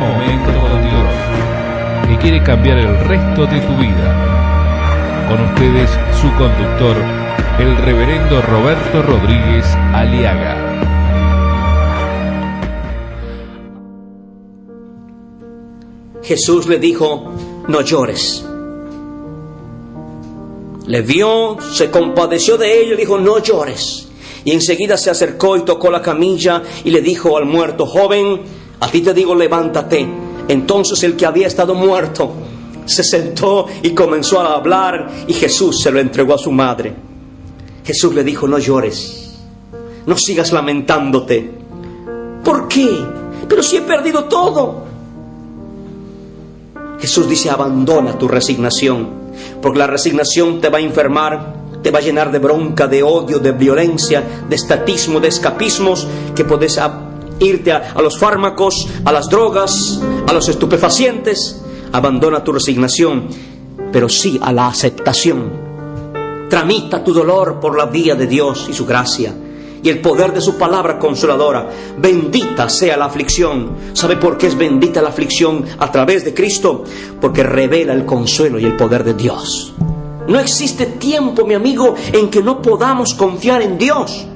momento con Dios, que quiere cambiar el resto de tu vida. Con ustedes, su conductor, el reverendo Roberto Rodríguez Aliaga. Jesús le dijo, no llores. Le vio, se compadeció de ello y dijo, no llores. Y enseguida se acercó y tocó la camilla y le dijo al muerto, joven, a ti te digo, levántate. Entonces el que había estado muerto se sentó y comenzó a hablar y Jesús se lo entregó a su madre. Jesús le dijo, no llores, no sigas lamentándote. ¿Por qué? Pero si he perdido todo. Jesús dice, abandona tu resignación, porque la resignación te va a enfermar, te va a llenar de bronca, de odio, de violencia, de estatismo, de escapismos, que puedes irte a, los fármacos, a las drogas, a los estupefacientes. Abandona tu resignación, pero sí a la aceptación. Tramita tu dolor por la vía de Dios y su gracia y el poder de su palabra consoladora. Bendita sea la aflicción. ¿Sabe por qué es bendita la aflicción a través de Cristo? Porque revela el consuelo y el poder de Dios. No existe tiempo, mi amigo, en que no podamos confiar en Dios.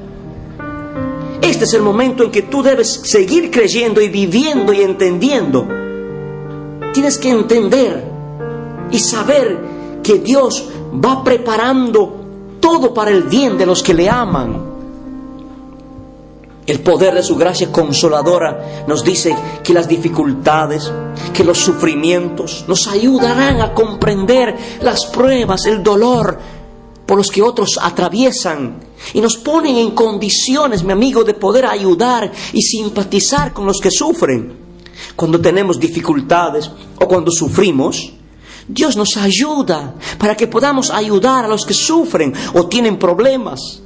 Este es el momento en que tú debes seguir creyendo y viviendo y entendiendo. Tienes que entender y saber que Dios va preparando todo para el bien de los que le aman. El poder de su gracia consoladora nos dice que las dificultades, que los sufrimientos nos ayudarán a comprender las pruebas, el dolor por los que otros atraviesan y nos ponen en condiciones, mi amigo, de poder ayudar y simpatizar con los que sufren. Cuando tenemos dificultades o cuando sufrimos, Dios nos ayuda para que podamos ayudar a los que sufren o tienen problemas.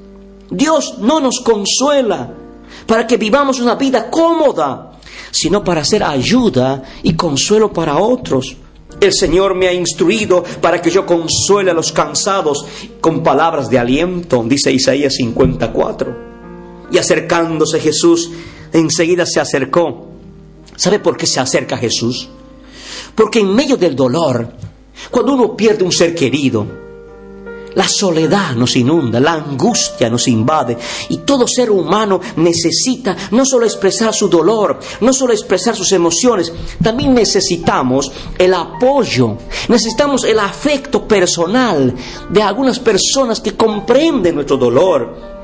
Dios no nos consuela para que vivamos una vida cómoda, sino para hacer ayuda y consuelo para otros. El Señor me ha instruido para que yo consuele a los cansados con palabras de aliento, dice Isaías 54. Y acercándose Jesús, enseguida se acercó. ¿Sabe por qué se acerca Jesús? Porque en medio del dolor, cuando uno pierde un ser querido, la soledad nos inunda, la angustia nos invade y todo ser humano necesita no solo expresar su dolor, no solo expresar sus emociones, también necesitamos el apoyo, necesitamos el afecto personal de algunas personas que comprenden nuestro dolor.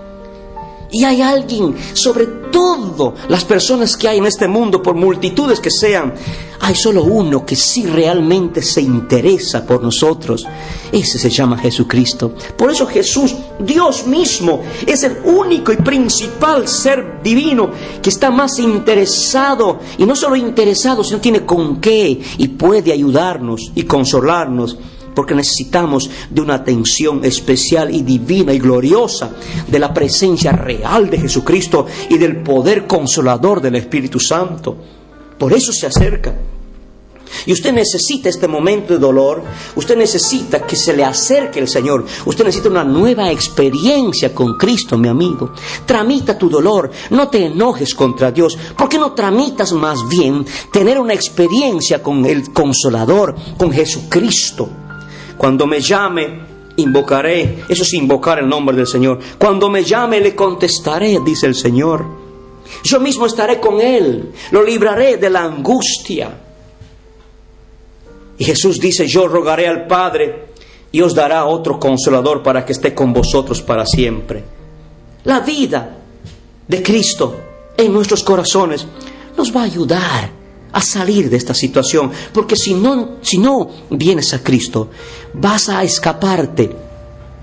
Y hay alguien, sobre todo las personas que hay en este mundo, por multitudes que sean, hay solo uno que sí realmente se interesa por nosotros. Ese se llama Jesucristo. Por eso Jesús, Dios mismo, es el único y principal ser divino que está más interesado, y no solo interesado, sino tiene con qué y puede ayudarnos y consolarnos porque necesitamos de una atención especial y divina y gloriosa de la presencia real de Jesucristo y del poder consolador del Espíritu Santo. Por eso se acerca. Y usted necesita este momento de dolor, usted necesita que se le acerque el Señor, usted necesita una nueva experiencia con Cristo, mi amigo. Tramita tu dolor, no te enojes contra Dios, ¿por qué no tramitas más bien tener una experiencia con el Consolador, con Jesucristo? Cuando me llame, invocaré. Eso es invocar el nombre del Señor. Cuando me llame, le contestaré, dice el Señor. Yo mismo estaré con Él. Lo libraré de la angustia. Y Jesús dice, yo rogaré al Padre y os dará otro consolador para que esté con vosotros para siempre. La vida de Cristo en nuestros corazones nos va a ayudar a salir de esta situación, porque si no, si no vienes a Cristo, vas a escaparte,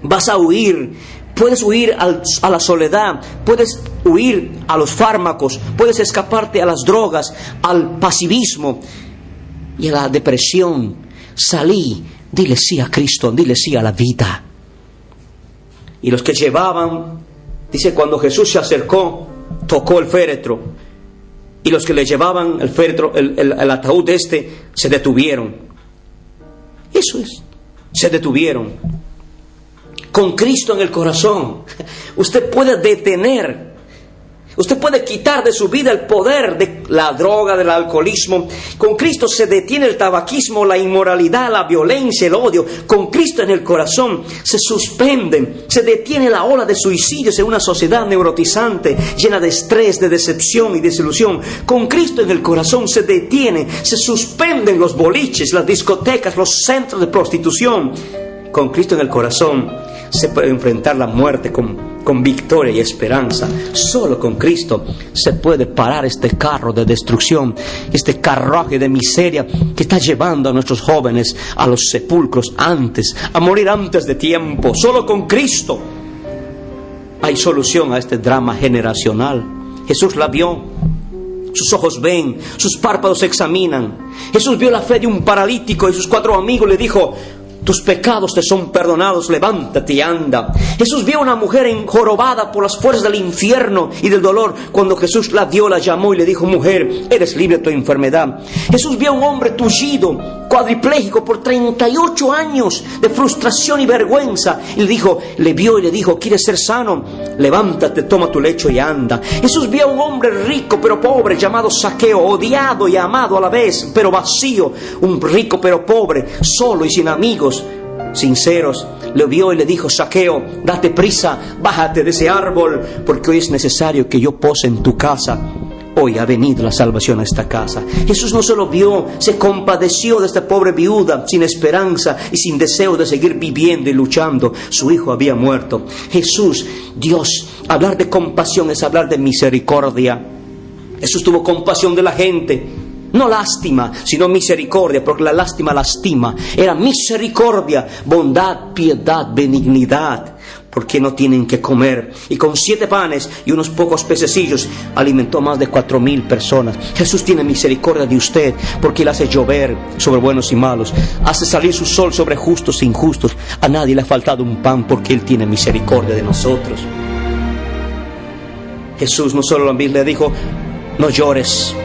vas a huir, puedes huir a la soledad, puedes huir a los fármacos, puedes escaparte a las drogas, al pasivismo y a la depresión. Salí, dile sí a Cristo, dile sí a la vida. Y los que llevaban, dice, cuando Jesús se acercó, tocó el féretro y los que le llevaban el, féretro, el, ataúd este se detuvieron. Eso es, se detuvieron. Con Cristo en el corazón, usted puede detener Usted puede quitar de su vida el poder de la droga, del alcoholismo. Con Cristo se detiene el tabaquismo, la inmoralidad, la violencia, el odio. Con Cristo en el corazón se suspenden, se detiene la ola de suicidios en una sociedad neurotizante, llena de estrés, de decepción y desilusión. Con Cristo en el corazón se detiene, se suspenden los boliches, las discotecas, los centros de prostitución. Con Cristo en el corazón se puede enfrentar la muerte con, con victoria y esperanza. Solo con Cristo se puede parar este carro de destrucción, este carruaje de miseria que está llevando a nuestros jóvenes a los sepulcros antes, a morir antes de tiempo. Solo con Cristo hay solución a este drama generacional. Jesús la vio, sus ojos ven, sus párpados examinan. Jesús vio la fe de un paralítico y sus cuatro amigos le dijo, tus pecados te son perdonados, levántate y anda. Jesús vio a una mujer enjorobada por las fuerzas del infierno y del dolor. Cuando Jesús la vio, la llamó y le dijo, mujer, eres libre de tu enfermedad. Jesús vio a un hombre tullido, cuadripléjico por 38 años de frustración y vergüenza. Y le dijo, le vio y le dijo, ¿quieres ser sano? Levántate, toma tu lecho y anda. Jesús vio a un hombre rico pero pobre llamado Saqueo, odiado y amado a la vez, pero vacío. Un rico pero pobre, solo y sin amigos sinceros, le vio y le dijo, Saqueo, date prisa, bájate de ese árbol, porque hoy es necesario que yo pose en tu casa. Hoy ha venido la salvación a esta casa. Jesús no solo vio, se compadeció de esta pobre viuda sin esperanza y sin deseo de seguir viviendo y luchando. Su hijo había muerto. Jesús, Dios, hablar de compasión es hablar de misericordia. Jesús tuvo compasión de la gente no lástima, sino misericordia, porque la lástima lastima. Era misericordia, bondad, piedad, benignidad, porque no tienen que comer. Y con siete panes y unos pocos pececillos alimentó más de cuatro mil personas. Jesús tiene misericordia de usted, porque Él hace llover sobre buenos y malos, hace salir su sol sobre justos e injustos. A nadie le ha faltado un pan, porque Él tiene misericordia de nosotros. Jesús no solo le dijo, no llores,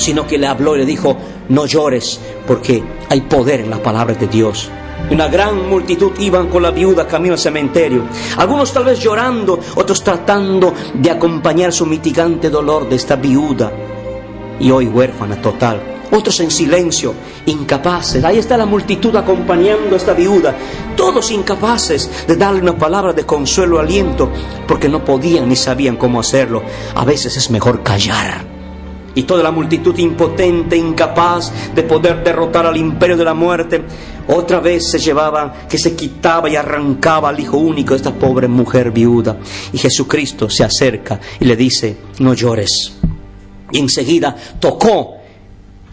sino que le habló y le dijo, no llores, porque hay poder en la palabra de Dios. Una gran multitud iban con la viuda camino al cementerio, algunos tal vez llorando, otros tratando de acompañar su mitigante dolor de esta viuda, y hoy huérfana total. Otros en silencio, incapaces. Ahí está la multitud acompañando a esta viuda, todos incapaces de darle una palabra de consuelo, aliento, porque no podían ni sabían cómo hacerlo. A veces es mejor callar y toda la multitud impotente, incapaz de poder derrotar al imperio de la muerte, otra vez se llevaba, que se quitaba y arrancaba al hijo único de esta pobre mujer viuda. Y Jesucristo se acerca y le dice, no llores. Y enseguida tocó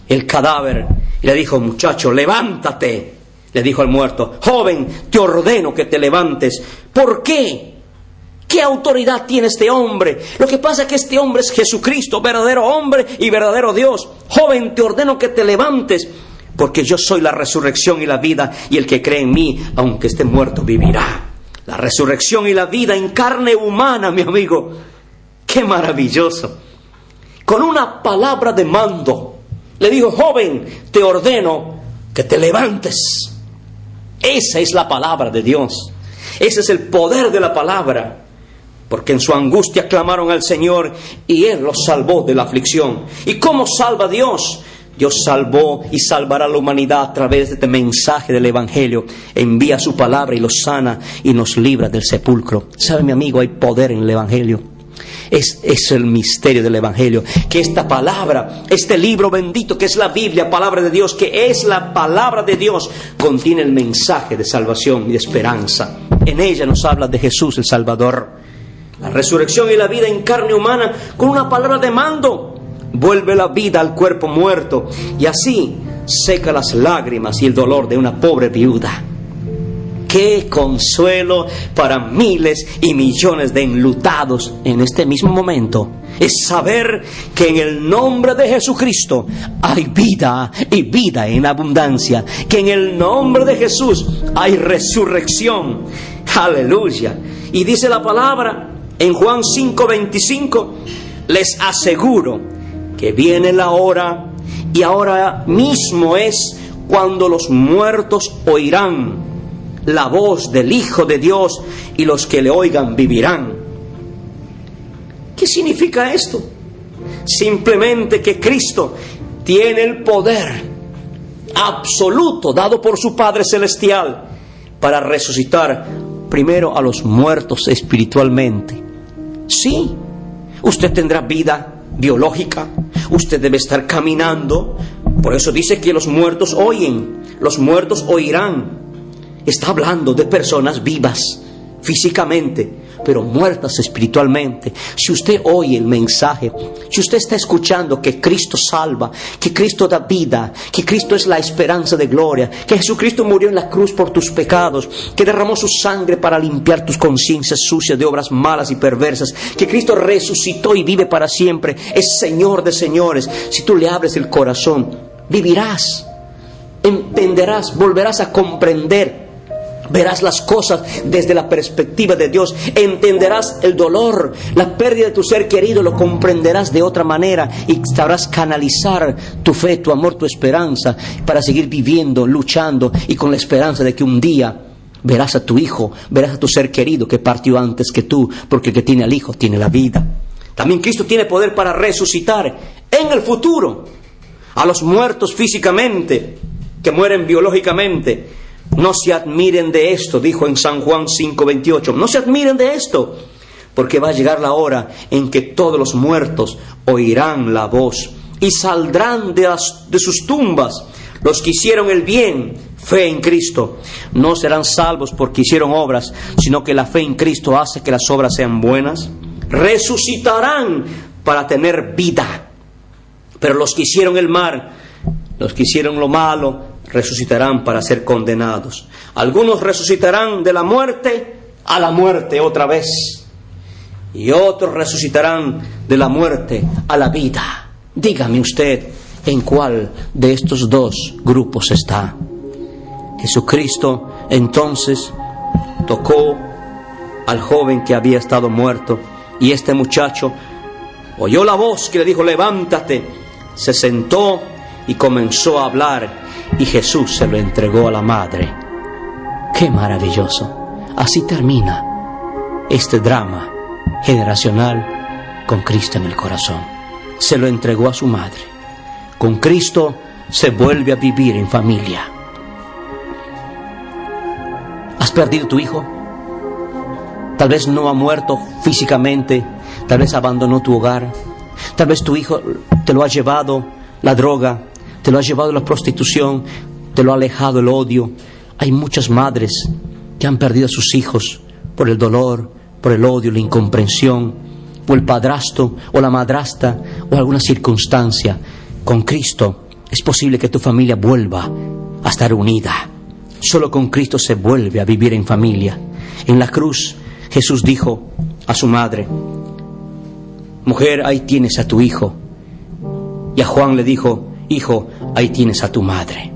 el cadáver y le dijo, muchacho, levántate. Le dijo al muerto, joven, te ordeno que te levantes. ¿Por qué? ¿Qué autoridad tiene este hombre? Lo que pasa es que este hombre es Jesucristo, verdadero hombre y verdadero Dios. Joven, te ordeno que te levantes, porque yo soy la resurrección y la vida, y el que cree en mí, aunque esté muerto, vivirá. La resurrección y la vida en carne humana, mi amigo. Qué maravilloso. Con una palabra de mando, le dijo, joven, te ordeno que te levantes. Esa es la palabra de Dios. Ese es el poder de la palabra porque en su angustia clamaron al Señor y Él los salvó de la aflicción. ¿Y cómo salva Dios? Dios salvó y salvará a la humanidad a través de este mensaje del Evangelio. Envía su palabra y los sana y nos libra del sepulcro. ¿Sabe mi amigo? Hay poder en el Evangelio. Es, es, el misterio del Evangelio, que esta palabra, este libro bendito que es la Biblia, palabra de Dios, que es la palabra de Dios, contiene el mensaje de salvación y de esperanza. En ella nos habla de Jesús el Salvador la resurrección y la vida en carne humana con una palabra de mando. Vuelve la vida al cuerpo muerto y así seca las lágrimas y el dolor de una pobre viuda. Qué consuelo para miles y millones de enlutados en este mismo momento es saber que en el nombre de Jesucristo hay vida y vida en abundancia, que en el nombre de Jesús hay resurrección. Aleluya. Y dice la palabra en Juan 5:25, les aseguro que viene la hora y ahora mismo es cuando los muertos oirán la voz del Hijo de Dios y los que le oigan vivirán. ¿Qué ¿Qué significa esto? Simplemente que Cristo tiene el poder absoluto dado por su Padre Celestial para resucitar primero a los muertos espiritualmente. Sí, usted tendrá vida biológica, usted debe estar caminando, por eso dice que los muertos oyen, los muertos oirán. Está hablando de personas vivas físicamente, pero muertas espiritualmente. Si usted oye el mensaje, si usted está escuchando que Cristo salva, que Cristo da vida, que Cristo es la esperanza de gloria, que Jesucristo murió en la cruz por tus pecados, que derramó su sangre para limpiar tus conciencias sucias de obras malas y perversas, que Cristo resucitó y vive para siempre, es Señor de señores, si tú le abres el corazón, vivirás, entenderás, volverás a comprender Verás las cosas desde la perspectiva de Dios. Entenderás el dolor, la pérdida de tu ser querido, lo comprenderás de otra manera y sabrás canalizar tu fe, tu amor, tu esperanza para seguir viviendo, luchando y con la esperanza de que un día verás a tu hijo, verás a tu ser querido que partió antes que tú, porque el que tiene al hijo tiene la vida. También Cristo tiene poder para resucitar en el futuro a los muertos físicamente, que mueren biológicamente no se admiren de esto, dijo en San Juan 5:28. No se admiren de esto, porque va a llegar la hora en que todos los muertos oirán la voz y saldrán de, de sus tumbas los que hicieron el bien, fe en Cristo. No serán salvos porque hicieron obras, sino que la fe en Cristo hace que las obras sean buenas. Resucitarán para tener vida. Pero los que hicieron el mal, los que hicieron lo malo, resucitarán para ser condenados. Algunos resucitarán de la muerte a la muerte otra vez. Y otros resucitarán de la muerte a la vida. Dígame usted en cuál de estos dos grupos está. Jesucristo entonces tocó al joven que había estado muerto y este muchacho oyó la voz que le dijo, levántate, se sentó y comenzó a hablar y Jesús se lo entregó a la madre. ¡Qué maravilloso! Así termina este drama generacional con Cristo en el corazón. Se lo entregó a su madre. Con Cristo se vuelve a vivir en familia. ¿Has perdido tu hijo? Tal vez no ha muerto físicamente, tal vez abandonó tu hogar, tal vez tu hijo te lo ha llevado la droga, te lo ha llevado la prostitución, te lo ha alejado el odio. Hay muchas madres que han perdido a sus hijos por el dolor, por el odio, la incomprensión, o el padrastro o la madrastra o alguna circunstancia. Con Cristo es posible que tu familia vuelva a estar unida. Solo con Cristo se vuelve a vivir en familia. En la cruz Jesús dijo a su madre, mujer, ahí tienes a tu hijo. Y a Juan le dijo, hijo, ahí tienes a tu madre.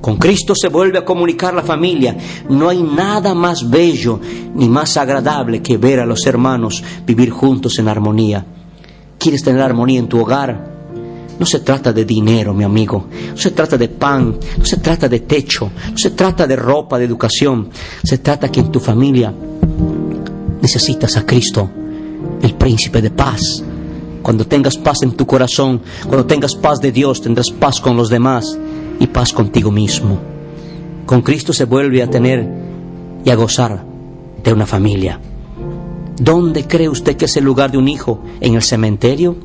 Con Cristo se vuelve a comunicar la familia. No hay nada más bello ni más agradable que ver a los hermanos vivir juntos en armonía. ¿Quieres tener armonía en tu hogar? No se trata de dinero, mi amigo. No se trata de pan. No se trata de techo. No se trata de ropa, de educación. Se trata que en tu familia necesitas a Cristo, el príncipe de paz, cuando tengas paz en tu corazón, cuando tengas paz de Dios, tendrás paz con los demás y paz contigo mismo. Con Cristo se vuelve a tener y a gozar de una familia. ¿Dónde cree usted que es el lugar de un hijo? ¿En el cementerio?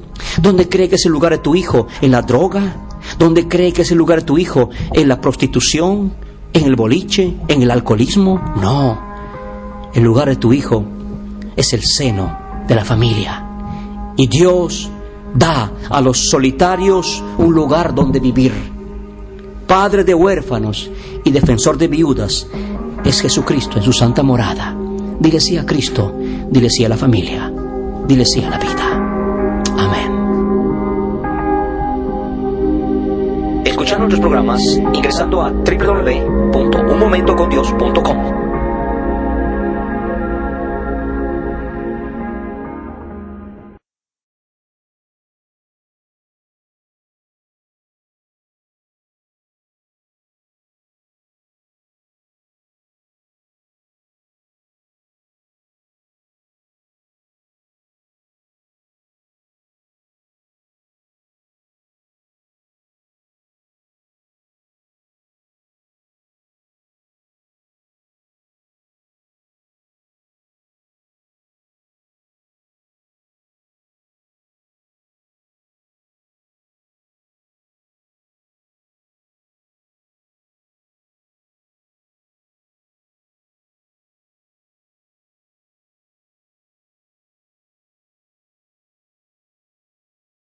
¿Dónde cree que es el lugar de tu hijo? ¿En la droga? ¿Dónde cree que es el lugar de tu hijo? ¿En la prostitución? ¿En el boliche? ¿En el alcoholismo? No. El lugar de tu hijo es el seno de la familia. Y Dios da a los solitarios un lugar donde vivir. Padre de huérfanos y defensor de viudas es Jesucristo en su santa morada. Dile sí a Cristo, dile sí a la familia, dile sí a la vida. Amén. Escuchar nuestros programas ingresando a www.unmomentocondios.com.